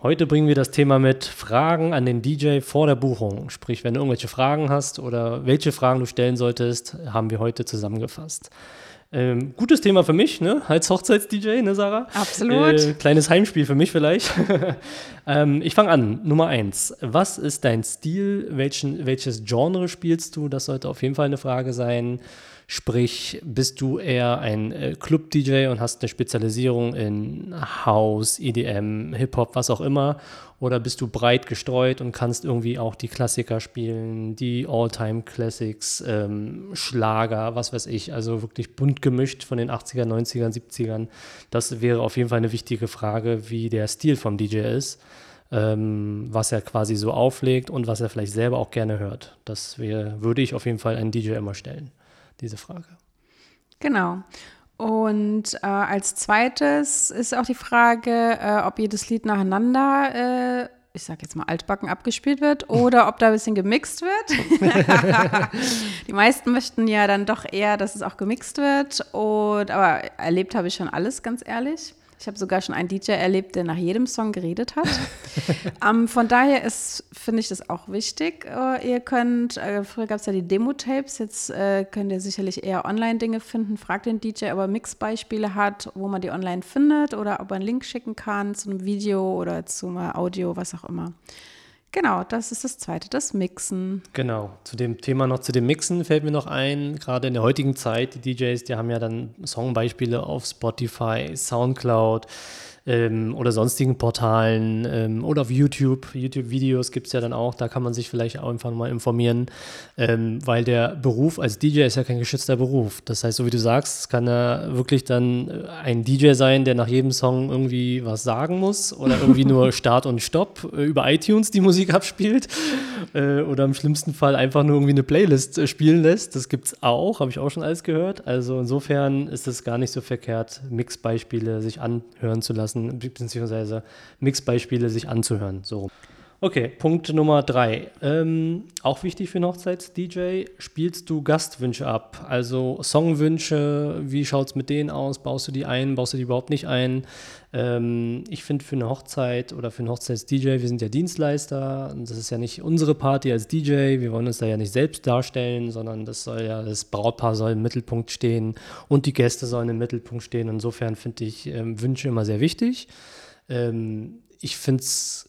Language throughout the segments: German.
Heute bringen wir das Thema mit Fragen an den DJ vor der Buchung. Sprich, wenn du irgendwelche Fragen hast oder welche Fragen du stellen solltest, haben wir heute zusammengefasst. Ähm, gutes Thema für mich, ne? Als Hochzeits-DJ, ne, Sarah? Absolut. Äh, kleines Heimspiel für mich vielleicht. ähm, ich fange an. Nummer eins. Was ist dein Stil? Welchen, welches Genre spielst du? Das sollte auf jeden Fall eine Frage sein. Sprich, bist du eher ein äh, Club-DJ und hast eine Spezialisierung in House, EDM, Hip-Hop, was auch immer? Oder bist du breit gestreut und kannst irgendwie auch die Klassiker spielen, die All-Time-Classics, ähm, Schlager, was weiß ich, also wirklich bunt gemischt von den 80er, 90er, 70ern? Das wäre auf jeden Fall eine wichtige Frage, wie der Stil vom DJ ist. Ähm, was er quasi so auflegt und was er vielleicht selber auch gerne hört. Das wär, würde ich auf jeden Fall einen DJ immer stellen diese Frage. Genau. Und äh, als zweites ist auch die Frage, äh, ob jedes Lied nacheinander, äh, ich sage jetzt mal altbacken, abgespielt wird oder ob da ein bisschen gemixt wird. die meisten möchten ja dann doch eher, dass es auch gemixt wird. Und, aber erlebt habe ich schon alles, ganz ehrlich. Ich habe sogar schon einen DJ erlebt, der nach jedem Song geredet hat. ähm, von daher ist, finde ich das auch wichtig. Äh, ihr könnt, äh, früher gab es ja die Demo-Tapes, jetzt äh, könnt ihr sicherlich eher Online-Dinge finden. Fragt den DJ, ob er Mixbeispiele hat, wo man die online findet oder ob er einen Link schicken kann zu einem Video oder zum Audio, was auch immer. Genau, das ist das zweite, das Mixen. Genau, zu dem Thema noch zu dem Mixen fällt mir noch ein, gerade in der heutigen Zeit, die DJs, die haben ja dann Songbeispiele auf Spotify, Soundcloud, ähm, oder sonstigen Portalen ähm, oder auf YouTube. YouTube-Videos gibt es ja dann auch, da kann man sich vielleicht auch einfach mal informieren, ähm, weil der Beruf als DJ ist ja kein geschützter Beruf. Das heißt, so wie du sagst, es kann ja wirklich dann äh, ein DJ sein, der nach jedem Song irgendwie was sagen muss oder irgendwie nur Start und Stopp äh, über iTunes die Musik abspielt äh, oder im schlimmsten Fall einfach nur irgendwie eine Playlist äh, spielen lässt. Das gibt es auch, habe ich auch schon alles gehört. Also insofern ist es gar nicht so verkehrt, Mixbeispiele sich anhören zu lassen lassen, beziehungsweise Mixbeispiele sich anzuhören. So. Okay, Punkt Nummer drei. Ähm, auch wichtig für einen Hochzeits-DJ, spielst du Gastwünsche ab? Also Songwünsche, wie schaut es mit denen aus? Baust du die ein, baust du die überhaupt nicht ein? Ähm, ich finde für eine Hochzeit oder für einen Hochzeits-DJ, wir sind ja Dienstleister, das ist ja nicht unsere Party als DJ, wir wollen uns da ja nicht selbst darstellen, sondern das soll ja, das Brautpaar soll im Mittelpunkt stehen und die Gäste sollen im Mittelpunkt stehen. Insofern finde ich ähm, Wünsche immer sehr wichtig. Ähm, ich finde es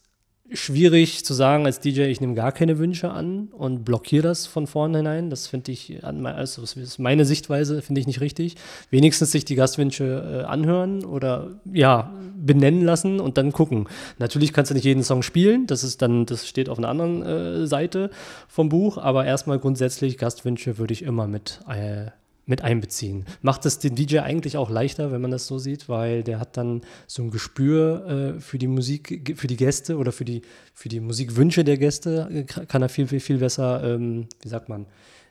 schwierig zu sagen als DJ, ich nehme gar keine Wünsche an und blockiere das von vornherein. Das finde ich, also das ist meine Sichtweise, finde ich nicht richtig. Wenigstens sich die Gastwünsche äh, anhören oder ja, benennen lassen und dann gucken. Natürlich kannst du nicht jeden Song spielen, das ist dann, das steht auf einer anderen äh, Seite vom Buch, aber erstmal grundsätzlich Gastwünsche würde ich immer mit äh, mit einbeziehen. Macht es den DJ eigentlich auch leichter, wenn man das so sieht, weil der hat dann so ein Gespür äh, für die Musik, für die Gäste oder für die, für die Musikwünsche der Gäste, äh, kann er viel, viel, viel besser, ähm, wie sagt man,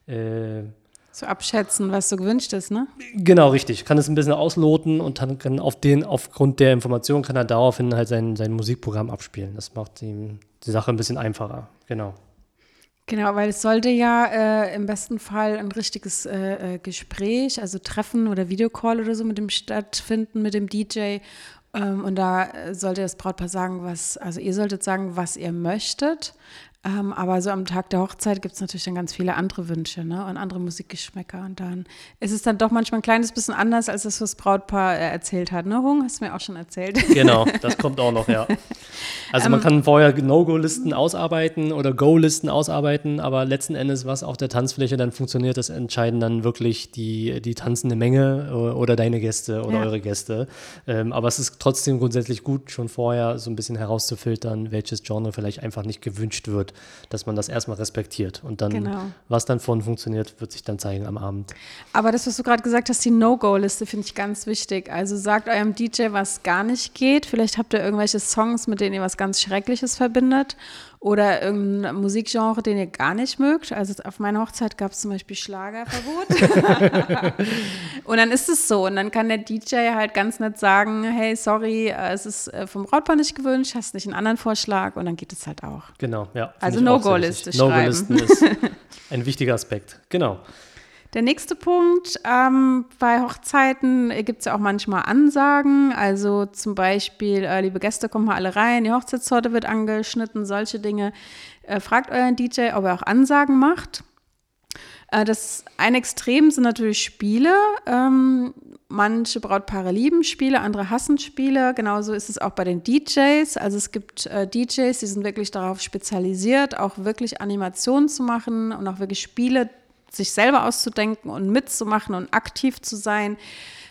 äh, so abschätzen, was so gewünscht ist, ne? Genau, richtig. Kann es ein bisschen ausloten und dann kann auf den, aufgrund der Information kann er daraufhin halt sein, sein Musikprogramm abspielen. Das macht ihm die Sache ein bisschen einfacher. Genau. Genau, weil es sollte ja äh, im besten Fall ein richtiges äh, äh, Gespräch, also Treffen oder Videocall oder so mit dem stattfinden, mit dem DJ. Ähm, und da äh, sollte das Brautpaar sagen, was, also ihr solltet sagen, was ihr möchtet. Ähm, aber so am Tag der Hochzeit gibt es natürlich dann ganz viele andere Wünsche ne? und andere Musikgeschmäcker. Und dann ist es dann doch manchmal ein kleines bisschen anders, als das, was Brautpaar äh, erzählt hat. Ne, Hung? Hast du mir auch schon erzählt. Genau, das kommt auch noch, ja. Also man ähm, kann vorher No-Go-Listen ausarbeiten oder Go-Listen ausarbeiten, aber letzten Endes, was auf der Tanzfläche dann funktioniert, das entscheiden dann wirklich die, die tanzende Menge oder deine Gäste oder ja. eure Gäste. Ähm, aber es ist trotzdem grundsätzlich gut, schon vorher so ein bisschen herauszufiltern, welches Genre vielleicht einfach nicht gewünscht wird wird, dass man das erstmal respektiert. Und dann, Genau. was dann von funktioniert, wird sich dann zeigen am Abend. Aber das, was du gerade gesagt hast, die No-Go-Liste finde ich ganz wichtig. Also sagt eurem DJ, was gar nicht geht. Vielleicht habt ihr irgendwelche Songs, mit denen ihr was ganz Schreckliches verbindet. Oder irgendein Musikgenre, den ihr gar nicht mögt. Also auf meiner Hochzeit gab es zum Beispiel Schlagerverbot. und dann ist es so. Und dann kann der DJ halt ganz nett sagen, hey, sorry, äh, es ist äh, vom Brautpaar nicht gewünscht, hast nicht einen anderen Vorschlag. Und dann geht es halt auch. Genau, ja. Also No-Go-Liste wichtig. No-Go-Listen ist ein wichtiger Aspekt. Genau. Der nächste Punkt, ähm, bei Hochzeiten gibt es ja auch manchmal Ansagen, also zum Beispiel, äh, liebe Gäste, kommt mal alle rein, die Hochzeitstorte wird angeschnitten, solche Dinge. Äh, fragt euren DJ, ob er auch Ansagen macht. Äh, das ein Extrem sind natürlich Spiele. Ähm, manche Brautpaare lieben Spiele, andere hassen Spiele. Genauso ist es auch bei den DJs. Also es gibt äh, DJs, die sind wirklich darauf spezialisiert, auch wirklich Animationen zu machen und auch wirklich Spiele sich selber auszudenken und mitzumachen und aktiv zu sein.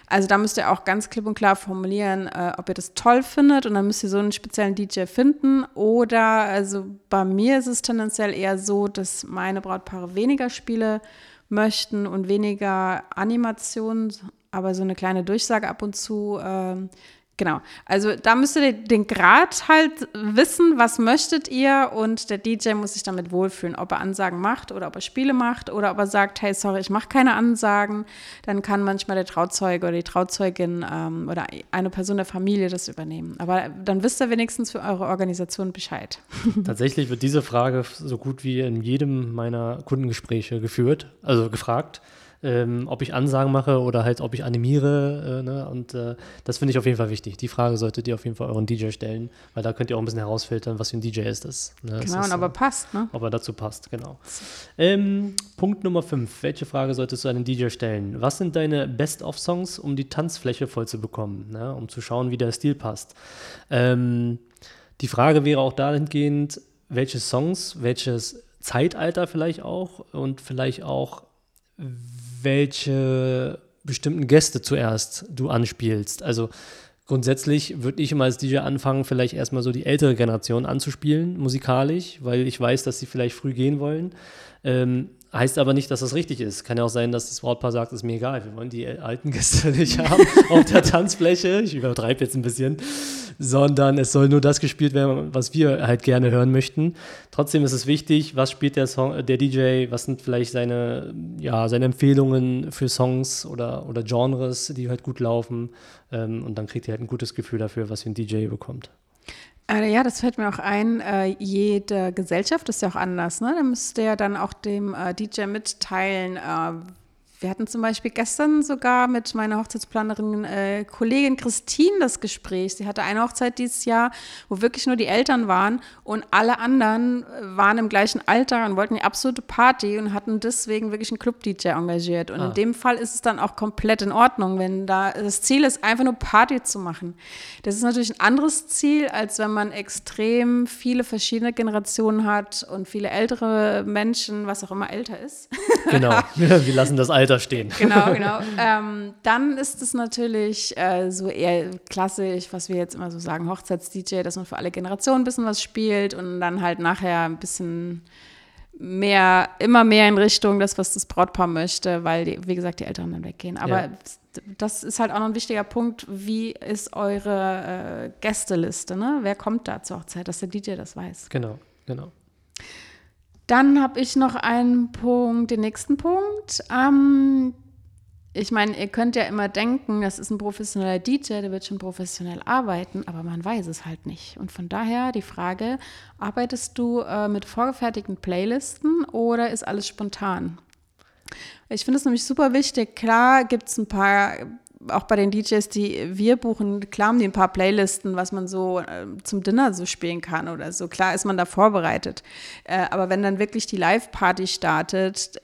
Also da müsst ihr auch ganz klipp und klar formulieren, äh, ob ihr das toll findet und dann müsst ihr so einen speziellen DJ finden. Oder also bei mir ist es tendenziell eher so, dass meine Brautpaare weniger Spiele möchten und weniger Animationen, aber so eine kleine Durchsage ab und zu. ähm, Genau, also da müsst ihr den- Grad halt wissen, was möchtet ihr und der DJ muss sich damit wohlfühlen, ob er Ansagen macht oder ob er Spiele macht oder ob er sagt, hey, sorry, ich mache keine Ansagen, dann kann manchmal der Trauzeuge oder die Trauzeugin ähm, oder eine Person der Familie das übernehmen. Aber dann wisst ihr wenigstens für eure Organisation Bescheid. Tatsächlich wird diese Frage so gut wie in jedem meiner Kundengespräche geführt, also gefragt, ähm, ob ich Ansagen mache oder halt, ob ich animiere. Äh, ne? Und äh, das finde ich auf jeden Fall wichtig. Die Frage solltet ihr auf jeden Fall euren DJ stellen, weil da könnt ihr auch ein bisschen herausfiltern, was für ein DJ ist das. Ne? Genau, und aber äh, passt, ne? ob er dazu passt, genau. Ähm, Punkt Nummer 5. Welche Frage solltest du einem DJ stellen? Was sind deine Best-of-Songs, um die Tanzfläche voll zu bekommen, ne? um zu schauen, wie der Stil passt? Ähm, die Frage wäre auch dahingehend, welche Songs, welches Zeitalter vielleicht auch und vielleicht auch, welche bestimmten Gäste zuerst du anspielst. Also grundsätzlich würde ich immer als DJ anfangen, vielleicht erstmal so die ältere Generation anzuspielen, musikalisch, weil ich weiß, dass sie vielleicht früh gehen wollen. Ähm, heißt aber nicht, dass das richtig ist. Kann ja auch sein, dass das Brautpaar sagt, ist mir egal, wir wollen die alten Gäste nicht haben auf der Tanzfläche. Ich übertreibe jetzt ein bisschen. Sondern es soll nur das gespielt werden, was wir halt gerne hören möchten. Trotzdem ist es wichtig, was spielt der, Song, der DJ, was sind vielleicht seine, ja, seine Empfehlungen für Songs oder, oder Genres, die halt gut laufen. Ähm, und dann kriegt ihr halt ein gutes Gefühl dafür, was für ein DJ bekommt. Äh, ja, das fällt mir auch ein. Äh, jede Gesellschaft ist ja auch anders. Ne? Da müsst ihr dann auch dem äh, DJ mitteilen. Wir hatten zum Beispiel gestern sogar mit meiner Hochzeitsplanerin äh, Kollegin Christine das Gespräch. Sie hatte eine Hochzeit dieses Jahr, wo wirklich nur die Eltern waren und alle anderen äh, waren im gleichen Alter und wollten die absolute Party und hatten deswegen wirklich einen Club-DJ engagiert. Und Ah. in dem Fall ist es dann auch komplett in Ordnung, wenn da das Ziel ist, einfach nur Party zu machen. Das ist natürlich ein anderes Ziel, als wenn man extrem viele verschiedene Generationen hat und viele ältere Menschen, was auch immer älter ist. Genau, wir lassen das Alter stehen. genau, genau. Ähm, dann ist es natürlich äh, so eher klassisch, was wir jetzt immer so sagen, Hochzeits-DJ, dass man für alle Generationen ein bisschen was spielt und dann halt nachher ein bisschen mehr, immer mehr in Richtung das, was das Brautpaar möchte, weil, die, wie gesagt, die Eltern dann weggehen. Aber Ja. das ist halt auch noch ein wichtiger Punkt. Wie ist eure äh, Gästeliste? Ne? Wer kommt da zur Hochzeit, dass der DJ das weiß? Genau, genau. Dann habe ich noch einen Punkt, den nächsten Punkt. Ähm, ich meine, ihr könnt ja immer denken, das ist ein professioneller DJ, der wird schon professionell arbeiten, aber man weiß es halt nicht. Und von daher die Frage, arbeitest du äh, mit vorgefertigten Playlisten oder ist alles spontan? Ich finde es nämlich super wichtig. Klar gibt es ein paar, auch bei den DJs, die wir buchen, klar haben die ein paar Playlisten, was man so äh, zum Dinner so spielen kann oder so. Klar ist man da vorbereitet. Äh, aber wenn dann wirklich die Live-Party startet,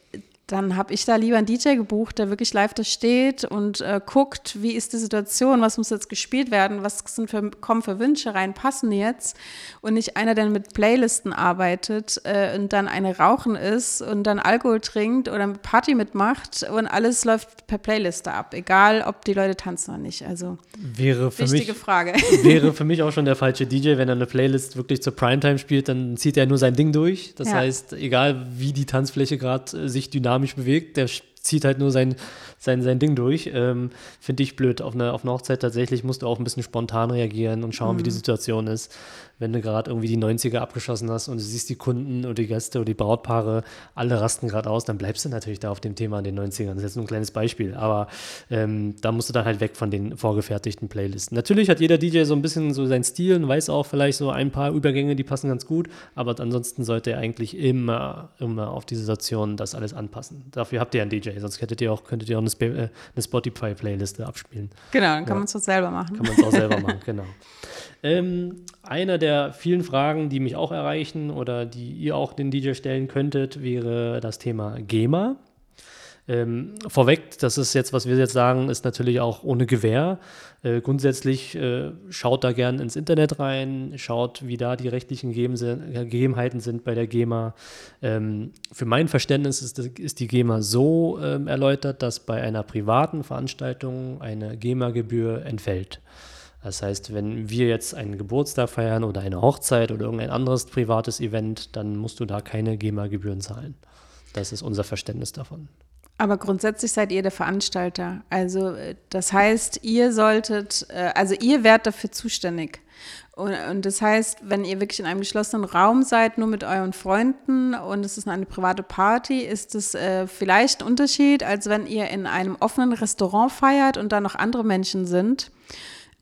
dann habe ich da lieber einen DJ gebucht, der wirklich live da steht und äh, guckt, wie ist die Situation, was muss jetzt gespielt werden, was sind für, kommen für Wünsche rein, passen jetzt und nicht einer, der mit Playlisten arbeitet äh, und dann eine rauchen ist und dann Alkohol trinkt oder Party mitmacht und alles läuft per Playliste ab, egal ob die Leute tanzen oder nicht. Also wäre für wichtige mich, Frage. Wäre für mich auch schon der falsche DJ, wenn er eine Playlist wirklich zur Primetime spielt, dann zieht er nur sein Ding durch. Das Ja. heißt, egal wie die Tanzfläche gerade äh, sich dynamisch bewegt, der zieht halt nur sein, sein, sein Ding durch. Ähm, Finde ich blöd. Auf einer auf einer Hochzeit tatsächlich musst du auch ein bisschen spontan reagieren und schauen, wie die Situation ist. Wenn du gerade irgendwie die 90er abgeschossen hast und du siehst die Kunden oder die Gäste oder die Brautpaare, alle rasten gerade aus, dann bleibst du natürlich da auf dem Thema in den 90ern. Das ist jetzt nur ein kleines Beispiel. Aber ähm, da musst du dann halt weg von den vorgefertigten Playlisten. Natürlich hat jeder DJ so ein bisschen so seinen Stil und weiß auch vielleicht so ein paar Übergänge, die passen ganz gut. Aber ansonsten sollte er eigentlich immer, immer auf die Situation das alles anpassen. Dafür habt ihr einen DJ, sonst hättet ihr auch, könntet ihr auch eine, Sp äh, eine Spotify-Playliste abspielen. Genau, dann kann Ja. man es so selber machen. Kann man es auch selber machen, genau. Ähm, einer der vielen Fragen, die mich auch erreichen oder die ihr auch den DJ stellen könntet, wäre das Thema GEMA. Ähm, vorweg, das ist jetzt, was wir jetzt sagen, ist natürlich auch ohne Gewähr. Äh, grundsätzlich äh, schaut da gern ins Internet rein, schaut, wie da die rechtlichen Gegebenheiten sind bei der GEMA. Ähm, für mein Verständnis ist, ist die GEMA so ähm, erläutert, dass bei einer privaten Veranstaltung eine GEMA-Gebühr entfällt. Das heißt, wenn wir jetzt einen Geburtstag feiern oder eine Hochzeit oder irgendein anderes privates Event, dann musst du da keine GEMA-Gebühren zahlen. Das ist unser Verständnis davon. Aber grundsätzlich seid ihr der Veranstalter. Also äh, das heißt, ihr solltet, äh, also ihr wärt dafür zuständig. Und, und das heißt, wenn ihr wirklich in einem geschlossenen Raum seid, nur mit euren Freunden und es ist eine private Party, ist es äh, vielleicht ein Unterschied, als wenn ihr in einem offenen Restaurant feiert und da noch andere Menschen sind.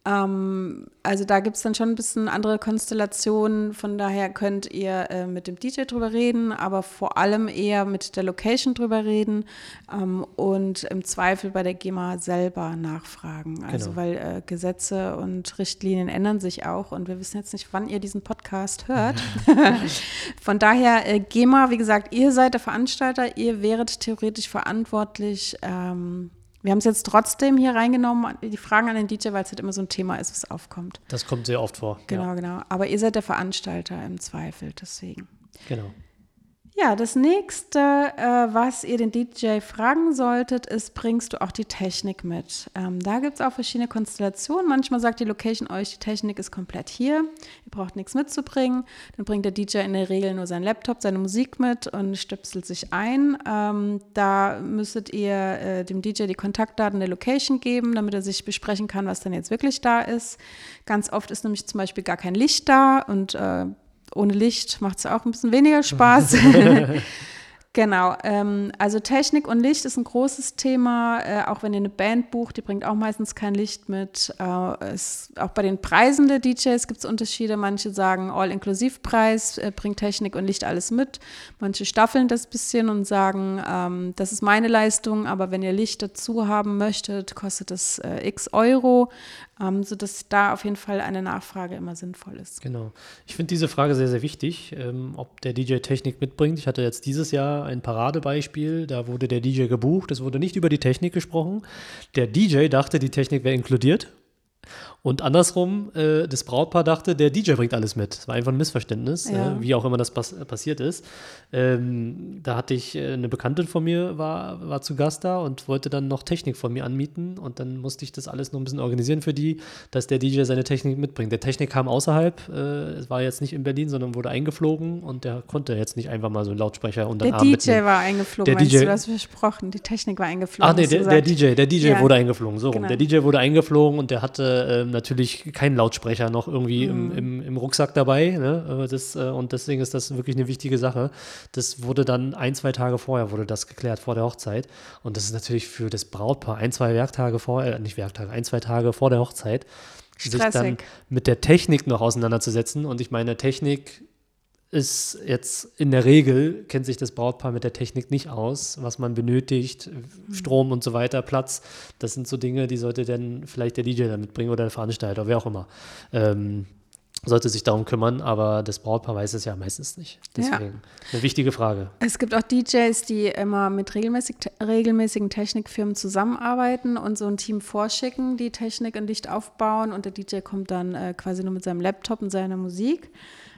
Ähm, also da gibt es dann schon ein bisschen andere Konstellationen. Von daher könnt ihr äh, mit dem DJ drüber reden, aber vor allem eher mit der Location drüber reden ähm, und im Zweifel bei der GEMA selber nachfragen. Also Genau. weil äh, Gesetze und Richtlinien ändern sich auch und wir wissen jetzt nicht, wann ihr diesen Podcast hört. Von daher, äh, GEMA, wie gesagt, ihr seid der Veranstalter, ihr wäret theoretisch verantwortlich. Ähm, wir haben es jetzt trotzdem hier reingenommen, die Fragen an den DJ, weil es halt immer so ein Thema ist, was aufkommt. Das kommt sehr oft vor. Genau, Ja, genau. Aber ihr seid der Veranstalter im Zweifel, deswegen. genau. Ja, das nächste, äh, was ihr den DJ fragen solltet, ist, bringst du auch die Technik mit? Ähm, da gibt es auch verschiedene Konstellationen. Manchmal sagt die Location euch, die Technik ist komplett hier, ihr braucht nichts mitzubringen. Dann bringt der DJ in der Regel nur seinen Laptop, seine Musik mit und stöpselt sich ein. Ähm, da müsstet ihr äh, dem DJ die Kontaktdaten der Location geben, damit er sich besprechen kann, was dann jetzt wirklich da ist. Ganz oft ist nämlich zum Beispiel gar kein Licht da und äh, ohne Licht macht es auch ein bisschen weniger Spaß. genau, ähm, also Technik und Licht ist ein großes Thema. Äh, auch wenn ihr eine Band bucht, die bringt auch meistens kein Licht mit. Äh, es, auch bei den Preisen der DJs gibt es Unterschiede. Manche sagen All-Inklusiv-Preis, äh, bringt Technik und Licht alles mit. Manche staffeln das ein bisschen und sagen, ähm, das ist meine Leistung, aber wenn ihr Licht dazu haben möchtet, kostet das äh, x Euro, ähm, sodass da auf jeden Fall eine Nachfrage immer sinnvoll ist. Genau. Ich finde diese Frage sehr, sehr wichtig, ähm, ob der DJ Technik mitbringt. Ich hatte jetzt dieses Jahr ein Paradebeispiel, da wurde der DJ gebucht, es wurde nicht über die Technik gesprochen. Der DJ dachte, die Technik wäre inkludiert. Und andersrum, äh, das Brautpaar dachte, der DJ bringt alles mit. Das war einfach ein Missverständnis, Ja. äh, wie auch immer das pass passiert ist. Ähm, da hatte ich äh, eine Bekannte von mir, war, war zu Gast da und wollte dann noch Technik von mir anmieten. Und dann musste ich das alles noch ein bisschen organisieren für die, dass der DJ seine Technik mitbringt. Der Technik kam außerhalb, äh, es war jetzt nicht in Berlin, sondern wurde eingeflogen und der konnte jetzt nicht einfach mal so einen Lautsprecher unter den Der Arm DJ mitnehmen. war eingeflogen, Der DJ du? Hast versprochen, die Technik war eingeflogen. Ach nee, der, der. DJ, der DJ Ja. wurde eingeflogen, so rum. Genau. Der DJ wurde eingeflogen und der hatte ähm, natürlich keinen Lautsprecher noch irgendwie Mhm. im, im, im Rucksack dabei. Ne? Das, äh, und deswegen ist das wirklich eine wichtige Sache. Das wurde dann ein, zwei Tage vorher wurde das geklärt, vor der Hochzeit. Und das ist natürlich für das Brautpaar ein, zwei Werktage vorher, äh, nicht Werktage, ein, zwei Tage vor der Hochzeit, sich dann Stressig. mit der Technik noch auseinanderzusetzen. Und ich meine, Technik ist jetzt in der Regel, kennt sich das Brautpaar mit der Technik nicht aus, was man benötigt, Strom und so weiter, Platz. Das sind so Dinge, die sollte dann vielleicht der DJ dann mitbringen oder der Veranstalter, wer auch immer. Ähm, sollte sich darum kümmern, aber das Brautpaar weiß es ja meistens nicht. Deswegen ja. eine wichtige Frage. Es gibt auch DJs, die immer mit regelmäßig, regelmäßigen Technikfirmen zusammenarbeiten und so ein Team vorschicken, die Technik und Licht aufbauen und der DJ kommt dann äh, quasi nur mit seinem Laptop und seiner Musik.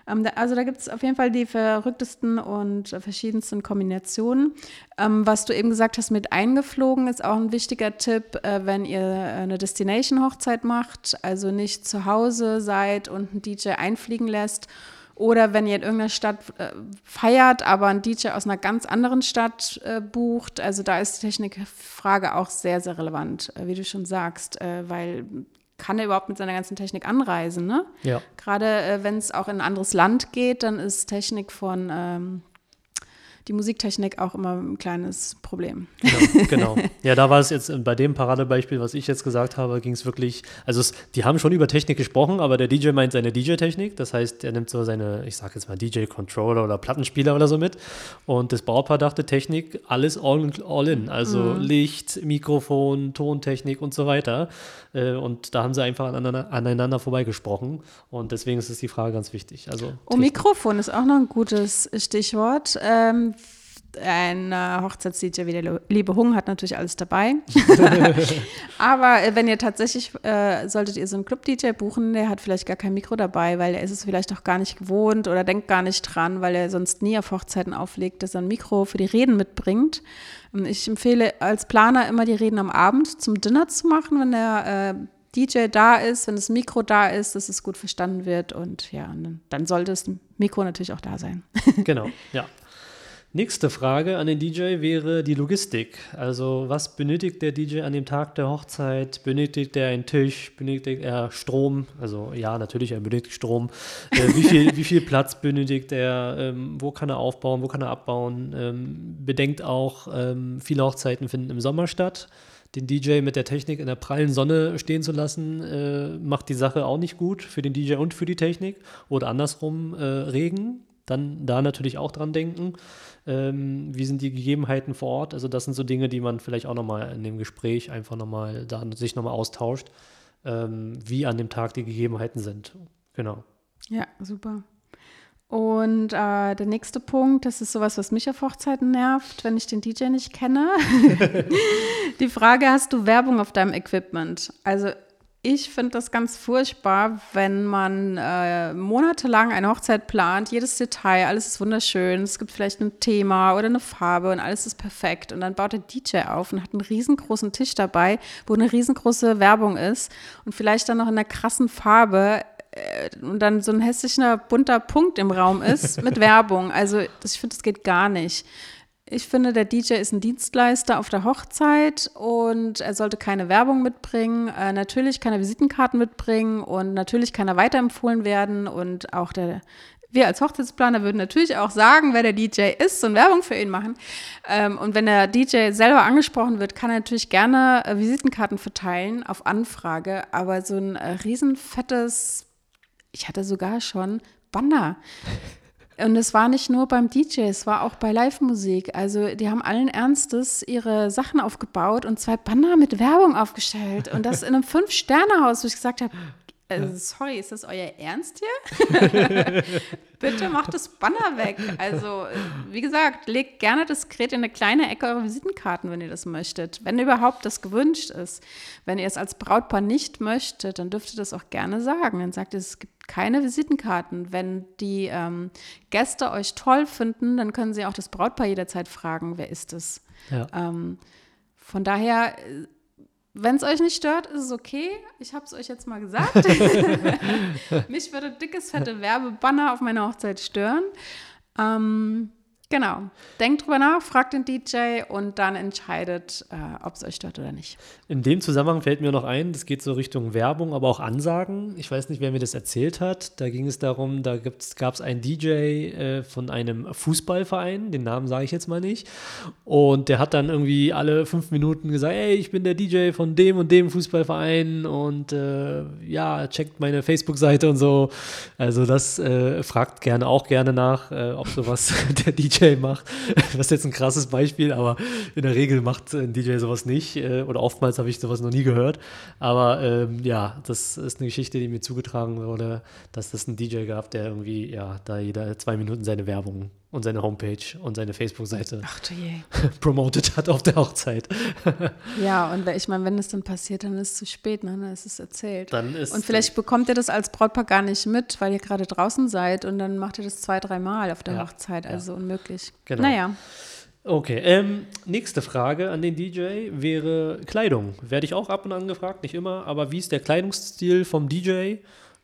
Ähm, also da gibt es auf jeden Fall die verrücktesten und verschiedensten Kombinationen. Ähm, was du eben gesagt hast mit eingeflogen, ist auch ein wichtiger Tipp, äh, wenn ihr eine Destination-Hochzeit macht, also nicht zu Hause seid und einen DJ einfliegen lässt. Oder wenn ihr in irgendeiner Stadt äh, feiert, aber einen DJ aus einer ganz anderen Stadt äh, bucht. Also da ist die Technikfrage auch sehr, sehr relevant, äh, wie du schon sagst, äh, weil kann er überhaupt mit seiner ganzen Technik anreisen? Ne? Ja. Gerade äh, wenn es auch in ein anderes Land geht, dann ist Technik von ähm, die Musiktechnik auch immer ein kleines Problem. Genau, genau. Ja, da war es jetzt bei dem Paradebeispiel, was ich jetzt gesagt habe, ging es wirklich, also es, die haben schon über Technik gesprochen, aber der DJ meint seine DJ-Technik. Das heißt, er nimmt so seine, ich sage jetzt mal DJ-Controller oder Plattenspieler oder so mit. Und das Brautpaar dachte Technik, alles all, all in. Also mhm. Licht, Mikrofon, Tontechnik und so weiter. Äh, und da haben sie einfach aneinander, aneinander vorbeigesprochen. Und deswegen ist es die Frage ganz wichtig. Also, oh, Mikrofon ist auch noch ein gutes Stichwort. Ähm, ein äh, Hochzeits-DJ wie der liebe Hung hat natürlich alles dabei. Aber äh, wenn ihr tatsächlich, äh, solltet ihr so einen Club-DJ buchen, der hat vielleicht gar kein Mikro dabei, weil er ist es vielleicht auch gar nicht gewohnt oder denkt gar nicht dran, weil er sonst nie auf Hochzeiten auflegt, dass er ein Mikro für die Reden mitbringt. Und ich empfehle als Planer immer die Reden am Abend zum Dinner zu machen, wenn der äh, DJ da ist, wenn das Mikro da ist, dass es gut verstanden wird und ja, dann sollte das Mikro natürlich auch da sein. genau, ja. Nächste Frage an den DJ wäre die Logistik. Also was benötigt der DJ an dem Tag der Hochzeit? Benötigt er einen Tisch? Benötigt er Strom? Also ja, natürlich, er benötigt Strom. Äh, wie, viel, wie viel Platz benötigt er? Ähm, wo kann er aufbauen? Wo kann er abbauen? Ähm, bedenkt auch, ähm, viele Hochzeiten finden im Sommer statt. Den DJ mit der Technik in der prallen Sonne stehen zu lassen, äh, macht die Sache auch nicht gut für den DJ und für die Technik. Oder andersrum, äh, Regen, dann da natürlich auch dran denken. Ähm, wie sind die Gegebenheiten vor Ort? Also das sind so Dinge, die man vielleicht auch nochmal in dem Gespräch einfach nochmal, da sich nochmal austauscht, ähm, wie an dem Tag die Gegebenheiten sind. Genau. Ja, super. Und äh, der nächste Punkt, das ist sowas, was mich auf Hochzeiten nervt, wenn ich den DJ nicht kenne. die Frage, hast du Werbung auf deinem Equipment? Also ich finde das ganz furchtbar, wenn man äh, monatelang eine Hochzeit plant, jedes Detail, alles ist wunderschön, es gibt vielleicht ein Thema oder eine Farbe und alles ist perfekt. Und dann baut der DJ auf und hat einen riesengroßen Tisch dabei, wo eine riesengroße Werbung ist und vielleicht dann noch in einer krassen Farbe äh, und dann so ein hässlicher bunter Punkt im Raum ist mit Werbung. Also das, ich finde, das geht gar nicht. Ich finde, der DJ ist ein Dienstleister auf der Hochzeit und er sollte keine Werbung mitbringen. Äh, natürlich kann er Visitenkarten mitbringen und natürlich kann er weiterempfohlen werden und auch der wir als Hochzeitsplaner würden natürlich auch sagen, wer der DJ ist und Werbung für ihn machen. Ähm, und wenn der DJ selber angesprochen wird, kann er natürlich gerne äh, Visitenkarten verteilen auf Anfrage. Aber so ein äh, riesenfettes, ich hatte sogar schon Banner. Und es war nicht nur beim DJ, es war auch bei Live-Musik. Also die haben allen Ernstes ihre Sachen aufgebaut und zwei Banner mit Werbung aufgestellt. Und das in einem Fünf-Sterne-Haus, wo ich gesagt habe, also, sorry, ist das euer Ernst hier? Bitte macht das Banner weg. Also, wie gesagt, legt gerne das Gerät in eine kleine Ecke eurer Visitenkarten, wenn ihr das möchtet. Wenn überhaupt das gewünscht ist. Wenn ihr es als Brautpaar nicht möchtet, dann dürft ihr das auch gerne sagen. Dann sagt ihr, es gibt keine Visitenkarten. Wenn die ähm, Gäste euch toll finden, dann können sie auch das Brautpaar jederzeit fragen, wer ist es. Ja. Ähm, von daher wenn es euch nicht stört, ist es okay. Ich habe es euch jetzt mal gesagt. Mich würde dickes, fette Werbebanner auf meiner Hochzeit stören. Ähm, Genau. Denkt drüber nach, fragt den DJ und dann entscheidet, äh, ob es euch stört oder nicht. In dem Zusammenhang fällt mir noch ein, das geht so Richtung Werbung, aber auch Ansagen. Ich weiß nicht, wer mir das erzählt hat. Da ging es darum, da gab es einen DJ äh, von einem Fußballverein, den Namen sage ich jetzt mal nicht. Und der hat dann irgendwie alle fünf Minuten gesagt, ey, ich bin der DJ von dem und dem Fußballverein und äh, ja, checkt meine Facebook-Seite und so. Also das äh, fragt gerne auch gerne nach, äh, ob sowas der DJ Macht. Das ist jetzt ein krasses Beispiel, aber in der Regel macht ein DJ sowas nicht. Äh, oder oftmals habe ich sowas noch nie gehört. Aber ähm, ja, das ist eine Geschichte, die mir zugetragen wurde, dass es einen DJ gab, der irgendwie, ja, da jeder zwei Minuten seine Werbung und seine Homepage und seine Facebook-Seite promotet hat auf der Hochzeit. ja, und ich meine, wenn es dann passiert, dann ist es zu spät, ne? dann ist es erzählt. Dann ist und vielleicht bekommt ihr das als Brautpaar gar nicht mit, weil ihr gerade draußen seid und dann macht ihr das zwei, dreimal auf der ja, Hochzeit, also ja. unmöglich. Genau. Naja. Okay, ähm, nächste Frage an den DJ wäre Kleidung. Werde ich auch ab und an gefragt, nicht immer, aber wie ist der Kleidungsstil vom DJ?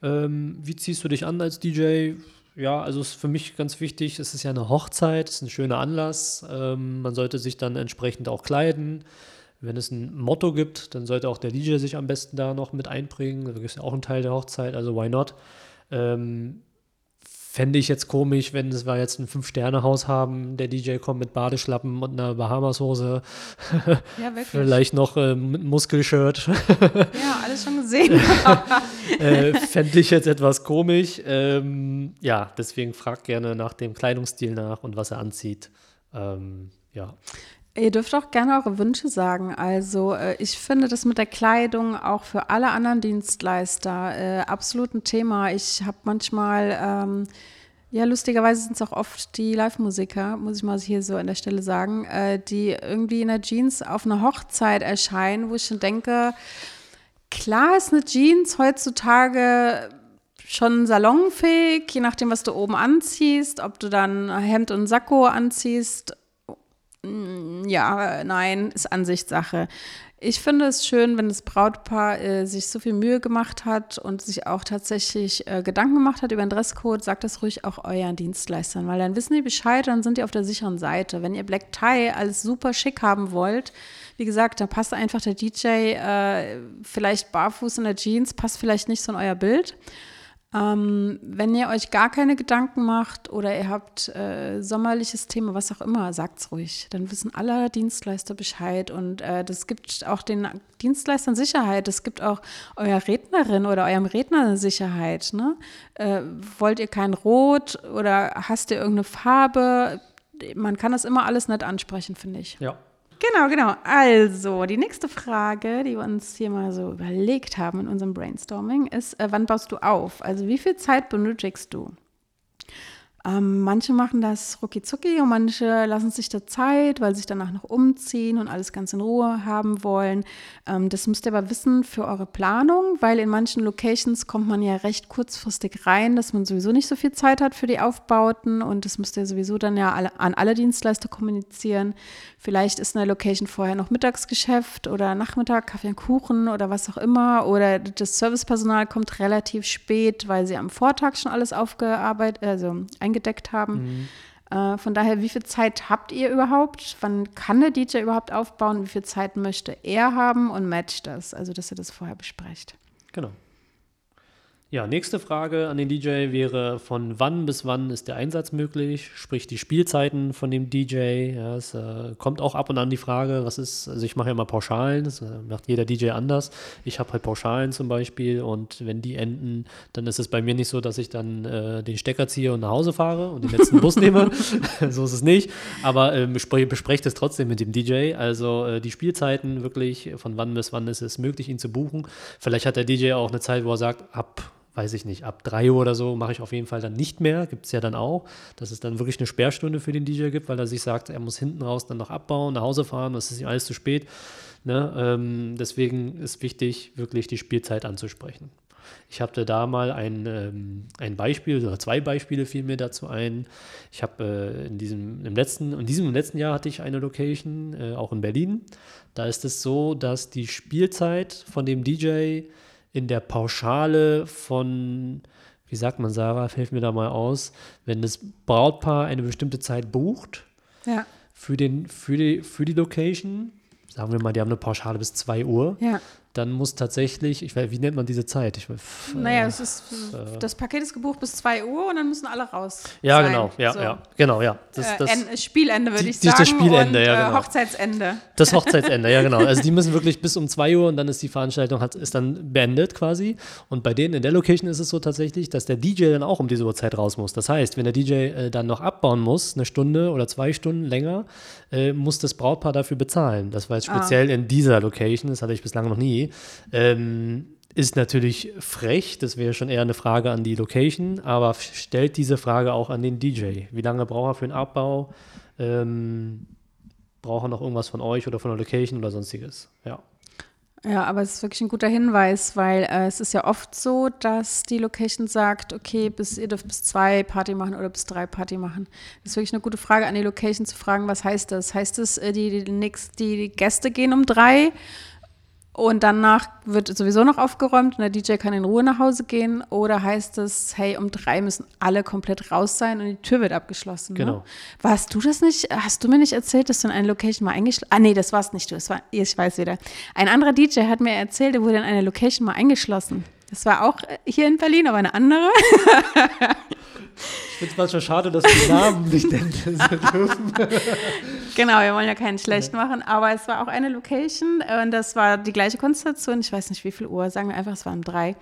Ähm, wie ziehst du dich an als DJ? Ja, also ist für mich ganz wichtig, es ist ja eine Hochzeit, es ist ein schöner Anlass. Ähm, man sollte sich dann entsprechend auch kleiden. Wenn es ein Motto gibt, dann sollte auch der DJ sich am besten da noch mit einbringen. Das ist ja auch ein Teil der Hochzeit, also why not? Ähm, Fände ich jetzt komisch, wenn wir jetzt ein Fünf-Sterne-Haus haben, der DJ kommt mit Badeschlappen und einer Bahamas-Hose. Ja, wirklich. Vielleicht noch äh, mit Muskelshirt. ja, alles schon gesehen. äh, Fände ich jetzt etwas komisch. Ähm, ja, deswegen fragt gerne nach dem Kleidungsstil nach und was er anzieht. Ähm, ja. Ihr dürft auch gerne eure Wünsche sagen. Also äh, ich finde das mit der Kleidung auch für alle anderen Dienstleister äh, absolut ein Thema. Ich habe manchmal, ähm, ja lustigerweise sind es auch oft die Live-Musiker, muss ich mal hier so an der Stelle sagen, äh, die irgendwie in der Jeans auf einer Hochzeit erscheinen, wo ich schon denke, klar ist eine Jeans heutzutage schon salonfähig, je nachdem, was du oben anziehst, ob du dann Hemd und Sakko anziehst ja, nein, ist Ansichtssache. Ich finde es schön, wenn das Brautpaar äh, sich so viel Mühe gemacht hat und sich auch tatsächlich äh, Gedanken gemacht hat über den Dresscode, sagt das ruhig auch euren Dienstleistern, weil dann wissen die Bescheid, dann sind die auf der sicheren Seite. Wenn ihr Black Tie alles super schick haben wollt, wie gesagt, da passt einfach der DJ äh, vielleicht barfuß in der Jeans, passt vielleicht nicht so in euer Bild. Ähm, wenn ihr euch gar keine Gedanken macht oder ihr habt äh, sommerliches Thema, was auch immer, sagt's ruhig. Dann wissen alle Dienstleister Bescheid und äh, das gibt auch den Dienstleistern Sicherheit. Das gibt auch eurer Rednerin oder eurem Redner Sicherheit. Ne? Äh, wollt ihr kein Rot oder hast ihr irgendeine Farbe? Man kann das immer alles nicht ansprechen, finde ich. Ja, Genau, genau. Also, die nächste Frage, die wir uns hier mal so überlegt haben in unserem Brainstorming, ist, äh, wann baust du auf? Also, wie viel Zeit benötigst du? Ähm, manche machen das rucki und manche lassen sich da Zeit, weil sie sich danach noch umziehen und alles ganz in Ruhe haben wollen. Ähm, das müsst ihr aber wissen für eure Planung, weil in manchen Locations kommt man ja recht kurzfristig rein, dass man sowieso nicht so viel Zeit hat für die Aufbauten und das müsst ihr sowieso dann ja alle, an alle Dienstleister kommunizieren. Vielleicht ist in der Location vorher noch Mittagsgeschäft oder Nachmittag Kaffee und Kuchen oder was auch immer oder das Servicepersonal kommt relativ spät, weil sie am Vortag schon alles aufgearbeitet, also eingedeckt haben. Mhm. Äh, von daher, wie viel Zeit habt ihr überhaupt? Wann kann der DJ überhaupt aufbauen? Wie viel Zeit möchte er haben und matcht das? Also, dass ihr das vorher besprecht. Genau. Ja, nächste Frage an den DJ wäre, von wann bis wann ist der Einsatz möglich? Sprich die Spielzeiten von dem DJ. Ja, es äh, kommt auch ab und an die Frage, was ist, also ich mache ja mal Pauschalen, das äh, macht jeder DJ anders. Ich habe halt Pauschalen zum Beispiel und wenn die enden, dann ist es bei mir nicht so, dass ich dann äh, den Stecker ziehe und nach Hause fahre und den letzten Bus nehme. so ist es nicht. Aber äh, bespreche das trotzdem mit dem DJ. Also äh, die Spielzeiten wirklich, von wann bis wann ist es möglich, ihn zu buchen. Vielleicht hat der DJ auch eine Zeit, wo er sagt, ab weiß ich nicht, ab 3 Uhr oder so mache ich auf jeden Fall dann nicht mehr. Gibt es ja dann auch, dass es dann wirklich eine Sperrstunde für den DJ gibt, weil er sich sagt, er muss hinten raus dann noch abbauen, nach Hause fahren, das ist ihm alles zu spät. Ne? Ähm, deswegen ist wichtig, wirklich die Spielzeit anzusprechen. Ich hatte da mal ein, ähm, ein Beispiel, oder zwei Beispiele fielen mir dazu ein. Ich habe äh, in diesem, im letzten, in diesem letzten Jahr hatte ich eine Location, äh, auch in Berlin. Da ist es so, dass die Spielzeit von dem DJ in der Pauschale von, wie sagt man, Sarah, fällt mir da mal aus, wenn das Brautpaar eine bestimmte Zeit bucht ja. für, den, für, die, für die Location, sagen wir mal, die haben eine Pauschale bis 2 Uhr, ja. Dann muss tatsächlich, ich weiß, wie nennt man diese Zeit? Ich, pff, naja, es ist, äh, das Paket ist gebucht bis 2 Uhr und dann müssen alle raus. Ja, sein. genau, ja, so. ja, genau, ja. Das, äh, das, Spielende würde ich sagen. Das Spielende, und, ja, genau. Hochzeitsende. Das Hochzeitsende, ja, genau. Also die müssen wirklich bis um 2 Uhr und dann ist die Veranstaltung hat, ist dann beendet quasi. Und bei denen in der Location ist es so tatsächlich, dass der DJ dann auch um diese Uhrzeit raus muss. Das heißt, wenn der DJ äh, dann noch abbauen muss, eine Stunde oder zwei Stunden länger, äh, muss das Brautpaar dafür bezahlen. Das war jetzt ah. speziell ah. in dieser Location, das hatte ich bislang noch nie. Ähm, ist natürlich frech, das wäre schon eher eine Frage an die Location, aber stellt diese Frage auch an den DJ. Wie lange braucht er für den Abbau? Ähm, braucht er noch irgendwas von euch oder von der Location oder sonstiges? Ja. Ja, aber es ist wirklich ein guter Hinweis, weil äh, es ist ja oft so, dass die Location sagt, okay, bis ihr dürft bis zwei Party machen oder bis drei Party machen. Das ist wirklich eine gute Frage an die Location zu fragen, was heißt das? Heißt es, äh, die, die, die Gäste gehen um drei und danach wird sowieso noch aufgeräumt und der DJ kann in Ruhe nach Hause gehen. Oder heißt es, hey, um drei müssen alle komplett raus sein und die Tür wird abgeschlossen. Ne? Genau. Ne? Warst du das nicht? Hast du mir nicht erzählt, dass du in eine Location mal eingeschlossen Ah, nee, das warst nicht du. Das war, ich weiß wieder. Ein anderer DJ hat mir erzählt, er wurde in eine Location mal eingeschlossen. Das war auch hier in Berlin, aber eine andere. Ich finde es manchmal schade, dass wir die Namen nicht nennen dürfen. genau, wir wollen ja keinen schlecht machen, aber es war auch eine Location und das war die gleiche Konstellation. Ich weiß nicht, wie viel Uhr, sagen wir einfach, es waren drei.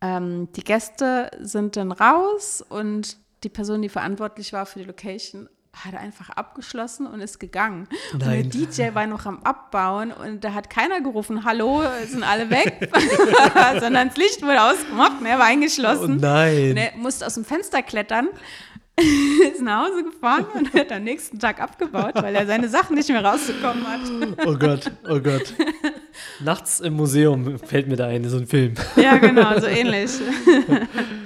Ähm, die Gäste sind dann raus und die Person, die verantwortlich war für die Location, hat einfach abgeschlossen und ist gegangen. Nein. Und der DJ war noch am Abbauen und da hat keiner gerufen, hallo, sind alle weg, sondern das Licht wurde ausgemacht er war eingeschlossen. Oh nein. Und er musste aus dem Fenster klettern, ist nach Hause gefahren und hat am nächsten Tag abgebaut, weil er seine Sachen nicht mehr rausbekommen hat. Oh Gott, oh Gott. Nachts im Museum fällt mir da ein, so ein Film. Ja, genau, so ähnlich.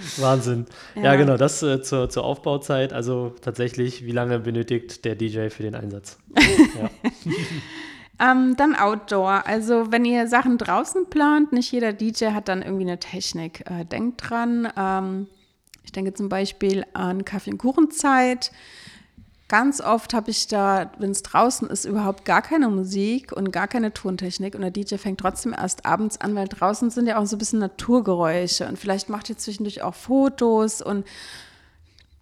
Wahnsinn. Ja, ja genau, das äh, zur, zur Aufbauzeit. Also tatsächlich, wie lange benötigt der DJ für den Einsatz? Ja. ähm, dann Outdoor. Also wenn ihr Sachen draußen plant, nicht jeder DJ hat dann irgendwie eine Technik. Äh, denkt dran, ähm, ich denke zum Beispiel an Kaffee- und Kuchenzeit. Ganz oft habe ich da, wenn es draußen ist, überhaupt gar keine Musik und gar keine Tontechnik und der DJ fängt trotzdem erst abends an, weil draußen sind ja auch so ein bisschen Naturgeräusche und vielleicht macht ihr zwischendurch auch Fotos und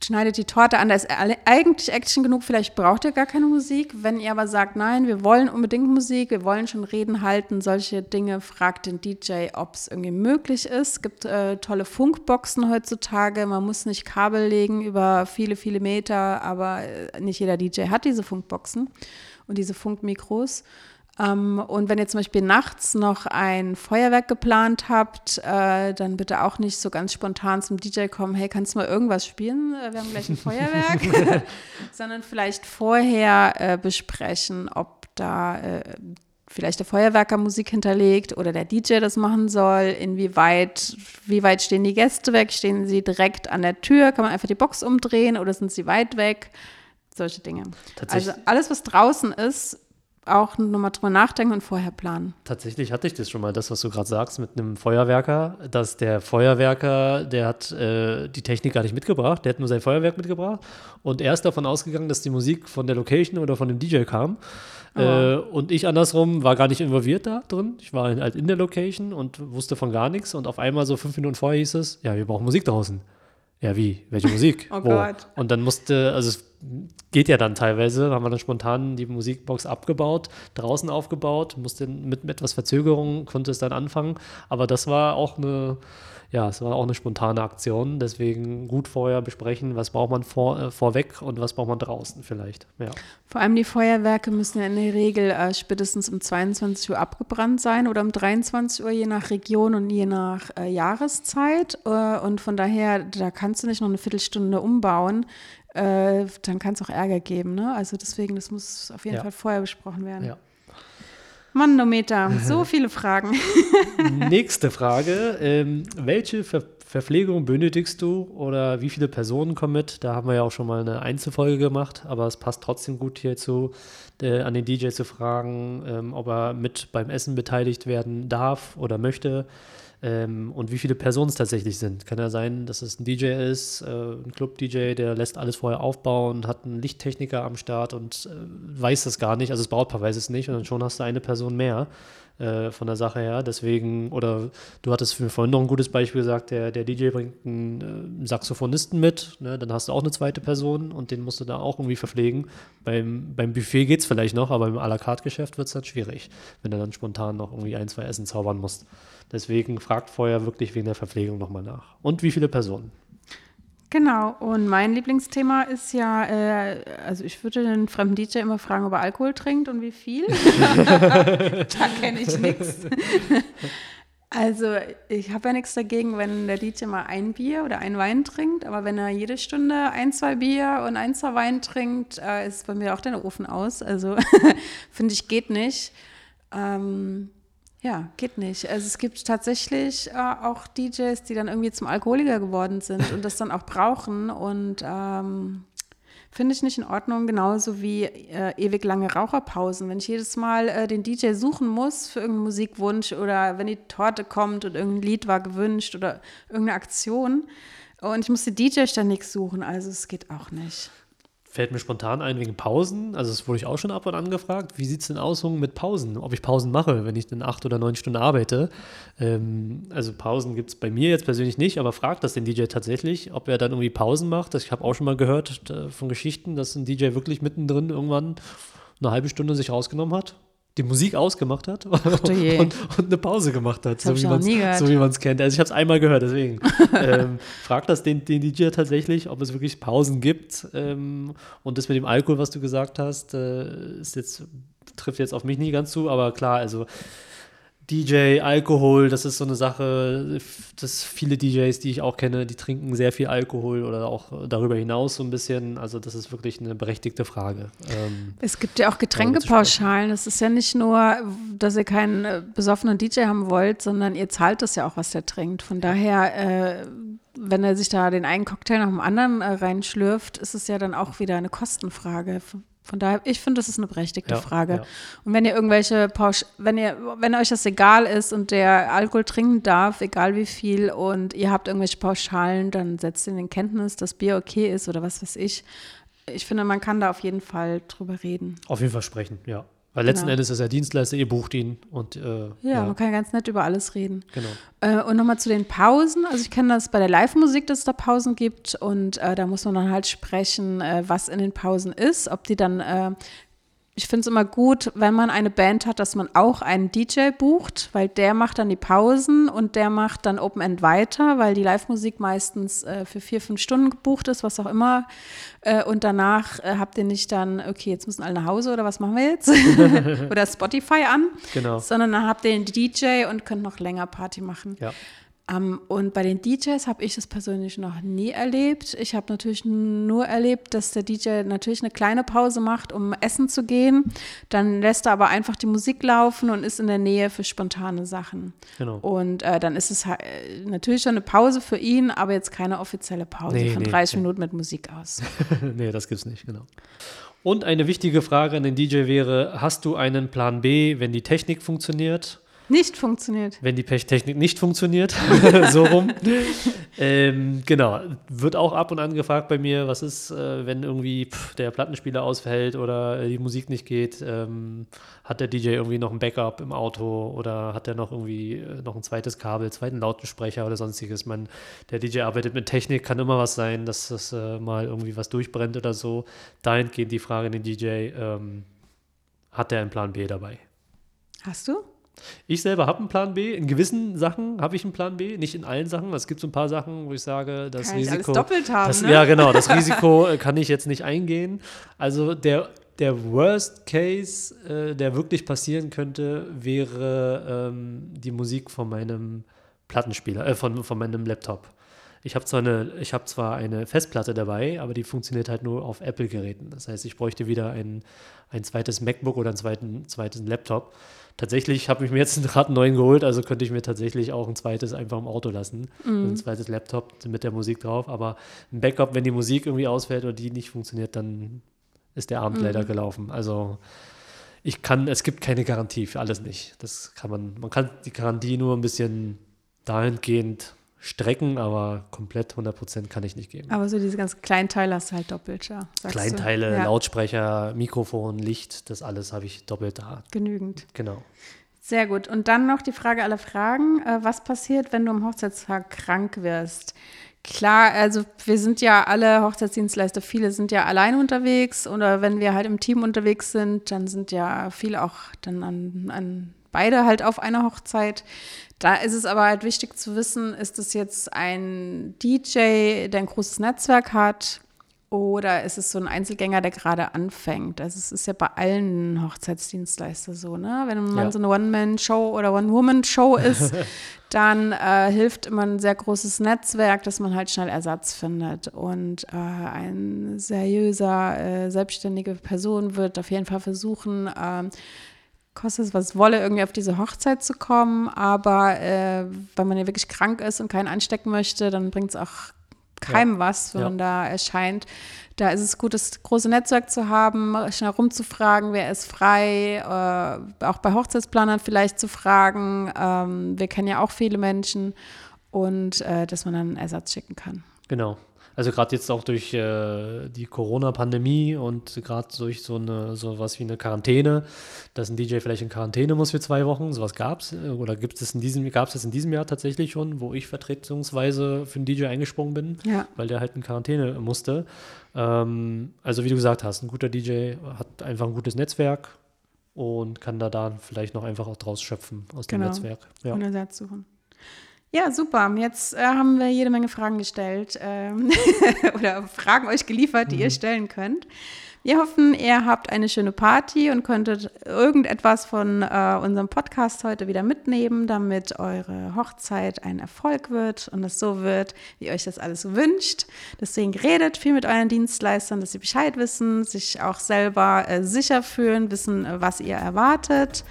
schneidet die Torte an. Da ist eigentlich Action genug. Vielleicht braucht ihr gar keine Musik. Wenn ihr aber sagt, nein, wir wollen unbedingt Musik, wir wollen schon Reden halten, solche Dinge, fragt den DJ, ob es irgendwie möglich ist. Es gibt äh, tolle Funkboxen heutzutage. Man muss nicht Kabel legen über viele, viele Meter, aber äh, nicht jeder DJ hat diese Funkboxen und diese Funkmikros. Ähm, und wenn ihr zum Beispiel nachts noch ein Feuerwerk geplant habt, äh, dann bitte auch nicht so ganz spontan zum DJ kommen, hey, kannst du mal irgendwas spielen? Äh, wir haben gleich ein Feuerwerk. Sondern vielleicht vorher äh, besprechen, ob da vielleicht der Feuerwerker Musik hinterlegt oder der DJ das machen soll, inwieweit, wie weit stehen die Gäste weg, stehen sie direkt an der Tür, kann man einfach die Box umdrehen oder sind sie weit weg? Solche Dinge. Also alles, was draußen ist, auch nochmal drüber nachdenken und vorher planen. Tatsächlich hatte ich das schon mal, das, was du gerade sagst, mit einem Feuerwerker, dass der Feuerwerker, der hat äh, die Technik gar nicht mitgebracht, der hat nur sein Feuerwerk mitgebracht und er ist davon ausgegangen, dass die Musik von der Location oder von dem DJ kam. Oh. Äh, und ich andersrum war gar nicht involviert da drin. Ich war halt in der Location und wusste von gar nichts. Und auf einmal so fünf Minuten vorher hieß es, ja, wir brauchen Musik draußen. Ja, wie? Welche Musik? oh Wo? Gott. Und dann musste, also es geht ja dann teilweise, da haben wir dann spontan die Musikbox abgebaut, draußen aufgebaut, musste mit, etwas Verzögerung, konnte es dann anfangen. Aber das war auch eine, ja, es war auch eine spontane Aktion. Deswegen gut vorher besprechen, was braucht man vor, äh, vorweg und was braucht man draußen vielleicht. Ja. Vor allem die Feuerwerke müssen ja in der Regel äh, spätestens um 22 Uhr abgebrannt sein oder um 23 Uhr, je nach Region und je nach äh, Jahreszeit. Äh, und von daher, da kannst du nicht noch eine Viertelstunde umbauen. Äh, dann kann es auch Ärger geben. Ne? Also deswegen, das muss auf jeden ja. Fall vorher besprochen werden. Ja. Manometer, so viele Fragen. Nächste Frage. Ähm, welche Ver Verpflegung benötigst du oder wie viele Personen kommen mit? Da haben wir ja auch schon mal eine Einzelfolge gemacht, aber es passt trotzdem gut hierzu, äh, an den DJ zu fragen, ähm, ob er mit beim Essen beteiligt werden darf oder möchte. Ähm, und wie viele Personen es tatsächlich sind. Kann ja sein, dass es ein DJ ist, äh, ein Club-DJ, der lässt alles vorher aufbauen, hat einen Lichttechniker am Start und äh, weiß das gar nicht. Also das Brautpaar weiß es nicht und dann schon hast du eine Person mehr. Äh, von der Sache her. Deswegen, oder du hattest für vorhin noch ein gutes Beispiel gesagt, der, der DJ bringt einen äh, Saxophonisten mit, ne? dann hast du auch eine zweite Person und den musst du da auch irgendwie verpflegen. Beim, beim Buffet geht es vielleicht noch, aber im à la carte Geschäft wird es dann schwierig, wenn du dann spontan noch irgendwie ein, zwei Essen zaubern musst. Deswegen fragt vorher wirklich wegen der Verpflegung nochmal nach. Und wie viele Personen? Genau, und mein Lieblingsthema ist ja, äh, also ich würde den fremden DJ immer fragen, ob er Alkohol trinkt und wie viel. da kenne ich nichts. Also ich habe ja nichts dagegen, wenn der DJ mal ein Bier oder ein Wein trinkt, aber wenn er jede Stunde ein, zwei Bier und ein, zwei Wein trinkt, äh, ist bei mir auch der Ofen aus. Also finde ich, geht nicht. Ähm, ja, geht nicht. Also es gibt tatsächlich äh, auch DJs, die dann irgendwie zum Alkoholiker geworden sind und das dann auch brauchen und ähm, finde ich nicht in Ordnung, genauso wie äh, ewig lange Raucherpausen. Wenn ich jedes Mal äh, den DJ suchen muss für irgendeinen Musikwunsch oder wenn die Torte kommt und irgendein Lied war gewünscht oder irgendeine Aktion und ich muss die DJ ständig suchen, also es geht auch nicht fällt mir spontan ein wegen Pausen. Also, das wurde ich auch schon ab und an gefragt. Wie sieht es denn aus mit Pausen? Ob ich Pausen mache, wenn ich dann acht oder neun Stunden arbeite? Ähm, also, Pausen gibt es bei mir jetzt persönlich nicht, aber fragt das den DJ tatsächlich, ob er dann irgendwie Pausen macht. ich habe auch schon mal gehört äh, von Geschichten, dass ein DJ wirklich mittendrin irgendwann eine halbe Stunde sich rausgenommen hat die Musik ausgemacht hat und, und, eine Pause gemacht hat, so wie, so wie man es kennt. Also ich habe es einmal gehört, deswegen. ähm, frag das den, den DJ tatsächlich, ob es wirklich Pausen gibt. Ähm, und das mit dem Alkohol, was du gesagt hast, äh, ist jetzt, trifft jetzt auf mich nicht ganz zu, aber klar, also DJ, Alkohol, das ist so eine Sache, dass viele DJs, die ich auch kenne, die trinken sehr viel Alkohol oder auch darüber hinaus so ein bisschen. Also das ist wirklich eine berechtigte Frage. Ähm, es gibt ja auch Getränkepauschalen. Es ist ja nicht nur, dass ihr keinen äh, besoffenen DJ haben wollt, sondern ihr zahlt das ja auch, was der trinkt. Von daher, äh, wenn er sich da den einen Cocktail nach dem anderen äh, reinschlürft, ist es ja dann auch wieder eine Kostenfrage. Von daher, ich finde, das ist eine berechtigte ja, Frage. Ja. Und wenn ihr irgendwelche Pausch, wenn ihr, wenn euch das egal ist und der Alkohol trinken darf, egal wie viel, und ihr habt irgendwelche Pauschalen, dann setzt in den Kenntnis, dass Bier okay ist oder was weiß ich. Ich finde, man kann da auf jeden Fall drüber reden. Auf jeden Fall sprechen, ja. Weil letzten genau. Endes ist er Dienstleister, ihr bucht ihn und äh, ja, ja, man kann ganz nett über alles reden. Genau. Äh, und nochmal zu den Pausen. Also ich kenne das bei der Live-Musik, dass es da Pausen gibt und äh, da muss man dann halt sprechen, äh, was in den Pausen ist, ob die dann äh, ich finde es immer gut, wenn man eine Band hat, dass man auch einen DJ bucht, weil der macht dann die Pausen und der macht dann Open End weiter, weil die Live-Musik meistens äh, für vier, fünf Stunden gebucht ist, was auch immer. Äh, und danach äh, habt ihr nicht dann, okay, jetzt müssen alle nach Hause oder was machen wir jetzt? oder Spotify an. Genau. Sondern dann habt ihr den DJ und könnt noch länger Party machen. Ja. Um, ähm, und bei den DJs habe ich das persönlich noch nie erlebt. Ich habe natürlich nur erlebt, dass der DJ natürlich eine kleine Pause macht, um essen zu gehen. Dann lässt er aber einfach die Musik laufen und ist in der Nähe für spontane Sachen. Genau. Und äh, dann ist es halt, natürlich schon eine Pause für ihn, aber jetzt keine offizielle Pause nee, von nee, 30 nee. Minuten mit Musik aus. nee, das gibt es nicht, genau. Und eine wichtige Frage an den DJ wäre: Hast du einen Plan B, wenn die Technik funktioniert? Nicht funktioniert. Wenn die Pechtechnik nicht funktioniert, so rum. ähm, genau, wird auch ab und an gefragt bei mir, was ist, äh, wenn irgendwie pff, der Plattenspieler ausfällt oder äh, die Musik nicht geht, ähm, hat der DJ irgendwie noch ein Backup im Auto oder hat er noch irgendwie äh, noch ein zweites Kabel, zweiten Lautensprecher oder sonstiges. Man, der DJ arbeitet mit Technik, kann immer was sein, dass das äh, mal irgendwie was durchbrennt oder so. Dahingehend die Frage an den DJ, ähm, hat er einen Plan B dabei? Hast du? Ich selber habe einen Plan B. In gewissen Sachen habe ich einen Plan B, nicht in allen Sachen. Es gibt so ein paar Sachen, wo ich sage, das kann Risiko. Ich alles doppelt haben, das, ne? Ja, genau. Das Risiko äh, kann ich jetzt nicht eingehen. Also der, der Worst Case, äh, der wirklich passieren könnte, wäre ähm, die Musik von meinem Plattenspieler, äh, von, von meinem Laptop. Ich habe zwar eine, ich habe zwar eine Festplatte dabei, aber die funktioniert halt nur auf Apple-Geräten. Das heißt, ich bräuchte wieder ein, ein zweites MacBook oder einen zweiten, zweiten Laptop. Tatsächlich habe ich mir jetzt gerade einen neuen geholt, also könnte ich mir tatsächlich auch ein zweites einfach im Auto lassen. Mhm. Ein zweites Laptop mit der Musik drauf. Aber ein Backup, wenn die Musik irgendwie ausfällt oder die nicht funktioniert, dann ist der Abend mhm. leider gelaufen. Also ich kann, es gibt keine Garantie für alles nicht. Das kann man, man kann die Garantie nur ein bisschen dahingehend strecken, aber komplett 100% kann ich nicht geben. Aber so diese ganzen Kleinteile hast du halt doppelt, ja. Kleinteile, ja. Lautsprecher, Mikrofon, Licht, das alles habe ich doppelt da. Genügend. Genau. Sehr gut. Und dann noch die Frage aller Fragen. Äh, was passiert, wenn du am Hochzeitstag krank wirst? Klar, also wir sind ja alle Hochzeitsdienstleister, viele sind ja allein unterwegs oder wenn wir halt im Team unterwegs sind, dann sind ja viele auch dann an, an beide halt auf einer Hochzeit. Da ist es aber halt wichtig zu wissen, ist es jetzt ein DJ, der ein großes Netzwerk hat oder ist es so ein Einzelgänger, der gerade anfängt? Also es ist ja bei allen Hochzeitsdienstleistern so, ne? Wenn man ja. so eine One-Man-Show oder One-Woman-Show ist, dann äh, hilft immer ein sehr großes Netzwerk, dass man halt schnell Ersatz findet. Und äh, ein seriöser, äh, selbstständige Person wird auf jeden Fall versuchen, kostet es was wolle, irgendwie auf diese Hochzeit zu kommen. Aber äh, wenn man ja wirklich krank ist und keinen anstecken möchte, dann bringt es auch keinem ja. was, wenn ja. man da erscheint. Da ist es gut, das große Netzwerk zu haben, schnell rumzufragen, wer ist frei, äh, auch bei Hochzeitsplanern vielleicht zu fragen. Ähm, wir kennen ja auch viele Menschen und äh, dass man dann einen Ersatz schicken kann. Genau. Also gerade jetzt auch durch äh, die Corona-Pandemie und gerade durch so eine sowas wie eine Quarantäne, dass ein DJ vielleicht in Quarantäne muss für zwei Wochen, sowas gab es äh, oder gibt es in diesem gab es das in diesem Jahr tatsächlich schon, wo ich vertretungsweise für einen DJ eingesprungen bin, ja. weil der halt in Quarantäne musste. Ähm, also wie du gesagt hast, ein guter DJ hat einfach ein gutes Netzwerk und kann da dann vielleicht noch einfach auch draus schöpfen aus genau. dem Netzwerk. Ja. Und Ersatz suchen. Ja, super. Jetzt äh, haben wir jede Menge Fragen gestellt ähm, oder Fragen euch geliefert, die mhm. ihr stellen könnt. Wir hoffen, ihr habt eine schöne Party und könntet irgendetwas von äh, unserem Podcast heute wieder mitnehmen, damit eure Hochzeit ein Erfolg wird und es so wird, wie euch das alles wünscht. Deswegen redet viel mit euren Dienstleistern, dass sie Bescheid wissen, sich auch selber äh, sicher fühlen, wissen, was ihr erwartet.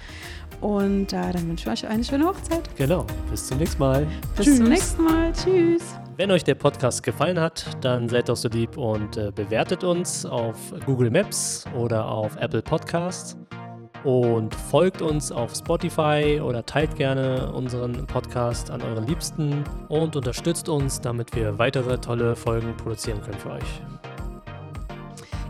Und äh, dann wünschen wir euch eine schöne Hochzeit. Genau. Bis zum nächsten Mal. Bis Tschüss. zum nächsten Mal. Tschüss. Wenn euch der Podcast gefallen hat, dann seid doch so lieb und äh, bewertet uns auf Google Maps oder auf Apple Podcasts und folgt uns auf Spotify oder teilt gerne unseren Podcast an euren Liebsten und unterstützt uns, damit wir weitere tolle Folgen produzieren können für euch.